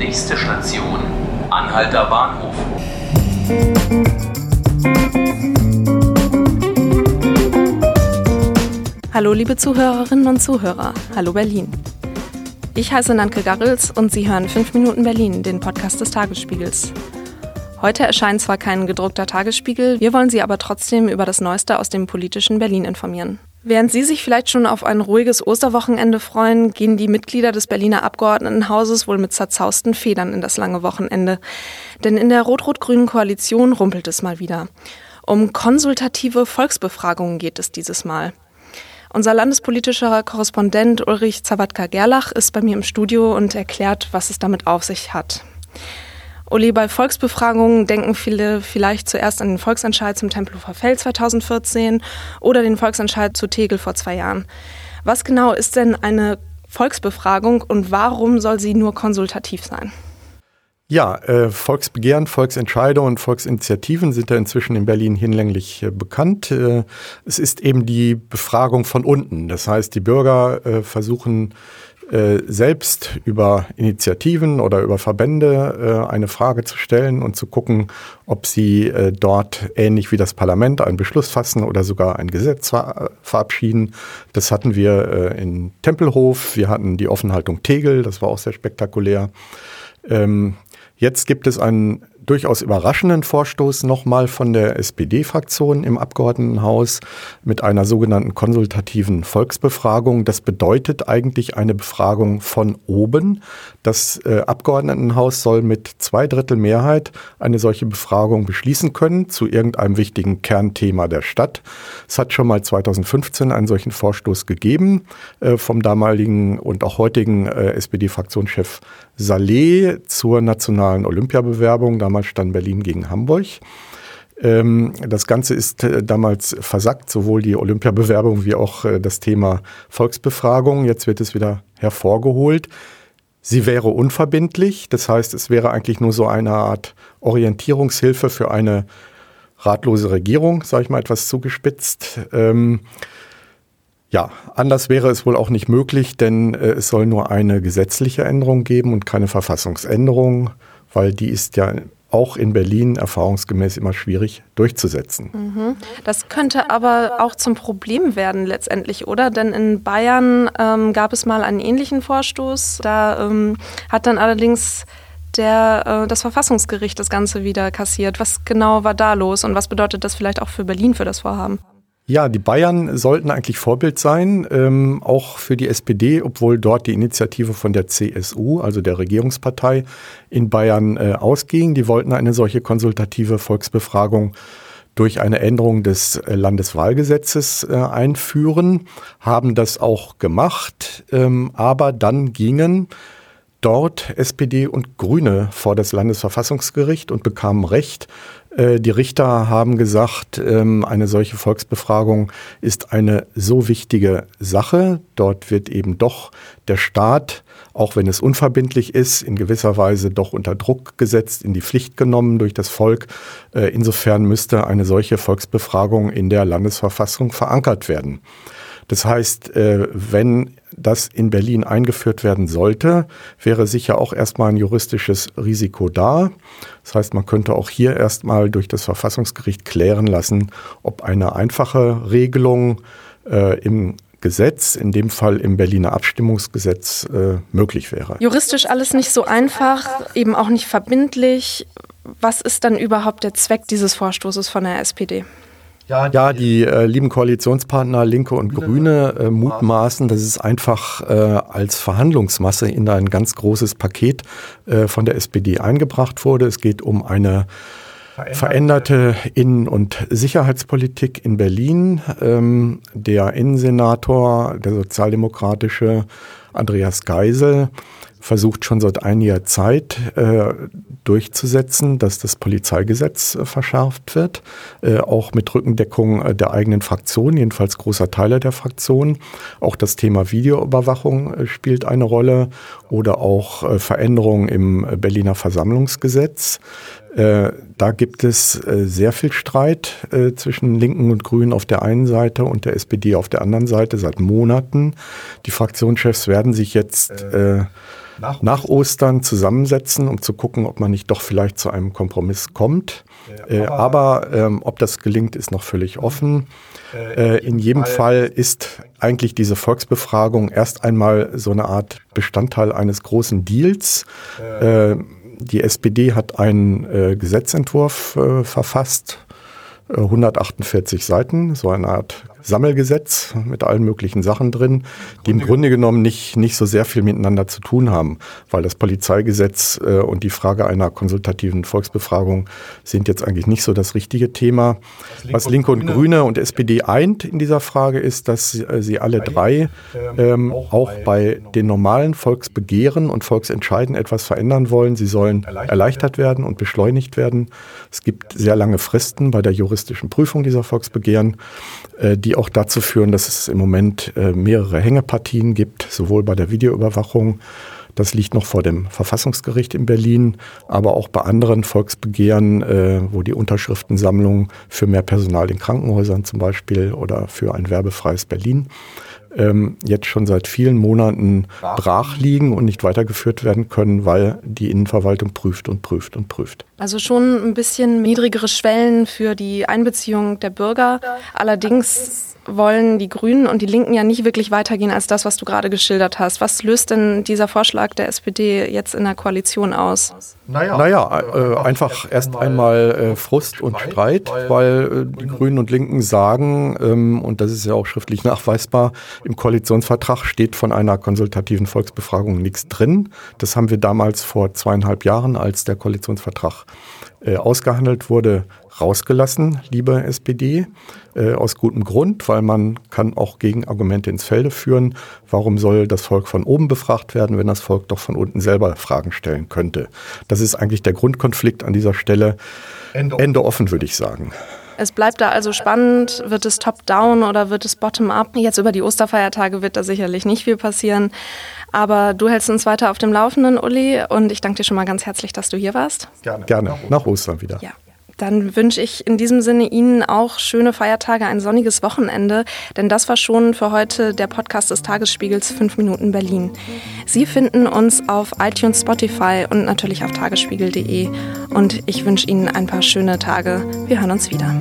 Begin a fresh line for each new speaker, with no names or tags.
Nächste Station, Anhalter Bahnhof.
Hallo liebe Zuhörerinnen und Zuhörer, hallo Berlin. Ich heiße Nanke Garrels und Sie hören 5 Minuten Berlin, den Podcast des Tagesspiegels. Heute erscheint zwar kein gedruckter Tagesspiegel, wir wollen Sie aber trotzdem über das Neueste aus dem politischen Berlin informieren. Während Sie sich vielleicht schon auf ein ruhiges Osterwochenende freuen, gehen die Mitglieder des Berliner Abgeordnetenhauses wohl mit zerzausten Federn in das lange Wochenende. Denn in der rot-rot-grünen Koalition rumpelt es mal wieder. Um konsultative Volksbefragungen geht es dieses Mal. Unser landespolitischer Korrespondent Ulrich Zawadka-Gerlach ist bei mir im Studio und erklärt, was es damit auf sich hat. Uli, bei Volksbefragungen denken viele vielleicht zuerst an den Volksentscheid zum Tempelhofer Feld 2014 oder den Volksentscheid zu Tegel vor zwei Jahren. Was genau ist denn eine Volksbefragung und warum soll sie nur konsultativ sein?
Ja, äh, Volksbegehren, Volksentscheide und Volksinitiativen sind ja inzwischen in Berlin hinlänglich äh, bekannt. Äh, es ist eben die Befragung von unten. Das heißt, die Bürger äh, versuchen äh, selbst über Initiativen oder über Verbände äh, eine Frage zu stellen und zu gucken, ob sie äh, dort ähnlich wie das Parlament einen Beschluss fassen oder sogar ein Gesetz ver verabschieden. Das hatten wir äh, in Tempelhof, wir hatten die Offenhaltung Tegel, das war auch sehr spektakulär. Ähm, jetzt gibt es einen durchaus überraschenden Vorstoß nochmal von der SPD-Fraktion im Abgeordnetenhaus mit einer sogenannten konsultativen Volksbefragung. Das bedeutet eigentlich eine Befragung von oben. Das äh, Abgeordnetenhaus soll mit zwei Drittel Mehrheit eine solche Befragung beschließen können zu irgendeinem wichtigen Kernthema der Stadt. Es hat schon mal 2015 einen solchen Vorstoß gegeben äh, vom damaligen und auch heutigen äh, SPD-Fraktionschef Saleh zur nationalen Olympiabewerbung. Damals Damals stand Berlin gegen Hamburg. Ähm, das Ganze ist äh, damals versackt, sowohl die Olympiabewerbung wie auch äh, das Thema Volksbefragung. Jetzt wird es wieder hervorgeholt. Sie wäre unverbindlich, das heißt, es wäre eigentlich nur so eine Art Orientierungshilfe für eine ratlose Regierung, sage ich mal etwas zugespitzt. Ähm, ja, anders wäre es wohl auch nicht möglich, denn äh, es soll nur eine gesetzliche Änderung geben und keine Verfassungsänderung, weil die ist ja auch in Berlin erfahrungsgemäß immer schwierig durchzusetzen.
Mhm. Das könnte aber auch zum Problem werden letztendlich, oder? Denn in Bayern ähm, gab es mal einen ähnlichen Vorstoß. Da ähm, hat dann allerdings der, äh, das Verfassungsgericht das Ganze wieder kassiert. Was genau war da los und was bedeutet das vielleicht auch für Berlin für das Vorhaben?
Ja, die Bayern sollten eigentlich Vorbild sein, ähm, auch für die SPD, obwohl dort die Initiative von der CSU, also der Regierungspartei, in Bayern äh, ausging. Die wollten eine solche konsultative Volksbefragung durch eine Änderung des äh, Landeswahlgesetzes äh, einführen, haben das auch gemacht, ähm, aber dann gingen dort SPD und Grüne vor das Landesverfassungsgericht und bekamen Recht, die Richter haben gesagt, ähm, eine solche Volksbefragung ist eine so wichtige Sache. Dort wird eben doch der Staat, auch wenn es unverbindlich ist, in gewisser Weise doch unter Druck gesetzt, in die Pflicht genommen durch das Volk. Äh, insofern müsste eine solche Volksbefragung in der Landesverfassung verankert werden. Das heißt, äh, wenn das in Berlin eingeführt werden sollte, wäre sicher auch erstmal ein juristisches Risiko da. Das heißt, man könnte auch hier erstmal durch das Verfassungsgericht klären lassen, ob eine einfache Regelung äh, im Gesetz, in dem Fall im Berliner Abstimmungsgesetz, äh, möglich wäre.
Juristisch alles nicht so einfach, eben auch nicht verbindlich. Was ist dann überhaupt der Zweck dieses Vorstoßes von der SPD?
Ja, die, ja, die äh, lieben Koalitionspartner Linke und Grüne äh, mutmaßen, dass es einfach äh, als Verhandlungsmasse in ein ganz großes Paket äh, von der SPD eingebracht wurde. Es geht um eine veränderte Innen- und Sicherheitspolitik in Berlin. Ähm, der Innensenator, der sozialdemokratische Andreas Geisel, versucht schon seit einiger Zeit äh, durchzusetzen, dass das Polizeigesetz äh, verschärft wird, äh, auch mit Rückendeckung äh, der eigenen Fraktion, jedenfalls großer Teile der Fraktion. Auch das Thema Videoüberwachung äh, spielt eine Rolle oder auch äh, Veränderungen im Berliner Versammlungsgesetz. Äh, da gibt es äh, sehr viel Streit äh, zwischen Linken und Grünen auf der einen Seite und der SPD auf der anderen Seite seit Monaten. Die Fraktionschefs werden sich jetzt äh, nach, nach Ostern zusammensetzen, um zu gucken, ob man nicht doch vielleicht zu einem Kompromiss kommt. Äh, aber ähm, ob das gelingt, ist noch völlig offen. Äh, in jedem Fall ist eigentlich diese Volksbefragung erst einmal so eine Art Bestandteil eines großen Deals. Die SPD hat einen äh, Gesetzentwurf äh, verfasst, 148 äh, Seiten, so eine Art Sammelgesetz mit allen möglichen Sachen drin, die im Grunde genommen nicht, nicht so sehr viel miteinander zu tun haben, weil das Polizeigesetz äh, und die Frage einer konsultativen Volksbefragung sind jetzt eigentlich nicht so das richtige Thema. Was Linke und Grüne und SPD eint in dieser Frage ist, dass sie, äh, sie alle drei ähm, auch bei den normalen Volksbegehren und Volksentscheiden etwas verändern wollen. Sie sollen erleichtert werden und beschleunigt werden. Es gibt sehr lange Fristen bei der juristischen Prüfung dieser Volksbegehren, äh, die auch dazu führen, dass es im Moment äh, mehrere Hängepartien gibt, sowohl bei der Videoüberwachung, das liegt noch vor dem Verfassungsgericht in Berlin, aber auch bei anderen Volksbegehren, äh, wo die Unterschriftensammlung für mehr Personal in Krankenhäusern zum Beispiel oder für ein werbefreies Berlin ähm, jetzt schon seit vielen Monaten brach liegen und nicht weitergeführt werden können, weil die Innenverwaltung prüft und prüft und prüft.
Also schon ein bisschen niedrigere Schwellen für die Einbeziehung der Bürger. Allerdings wollen die Grünen und die Linken ja nicht wirklich weitergehen als das, was du gerade geschildert hast. Was löst denn dieser Vorschlag der SPD jetzt in der Koalition aus?
Naja, naja äh, einfach erst einmal äh, Frust und Streit, weil äh, die Grünen und Linken sagen, ähm, und das ist ja auch schriftlich nachweisbar, im Koalitionsvertrag steht von einer konsultativen Volksbefragung nichts drin. Das haben wir damals vor zweieinhalb Jahren, als der Koalitionsvertrag äh, ausgehandelt wurde, rausgelassen, liebe SPD, äh, aus gutem Grund, weil man kann auch Gegenargumente ins Felde führen. Warum soll das Volk von oben befragt werden, wenn das Volk doch von unten selber Fragen stellen könnte? Das ist eigentlich der Grundkonflikt an dieser Stelle. Ende, Ende offen, würde ich sagen.
Es bleibt da also spannend. Wird es top-down oder wird es bottom-up? Jetzt über die Osterfeiertage wird da sicherlich nicht viel passieren. Aber du hältst uns weiter auf dem Laufenden, Uli. Und ich danke dir schon mal ganz herzlich, dass du hier warst.
Gerne. Gerne. Nach Ostern wieder.
Ja. Dann wünsche ich in diesem Sinne Ihnen auch schöne Feiertage, ein sonniges Wochenende, denn das war schon für heute der Podcast des Tagesspiegels 5 Minuten Berlin. Sie finden uns auf iTunes, Spotify und natürlich auf tagesspiegel.de und ich wünsche Ihnen ein paar schöne Tage. Wir hören uns wieder.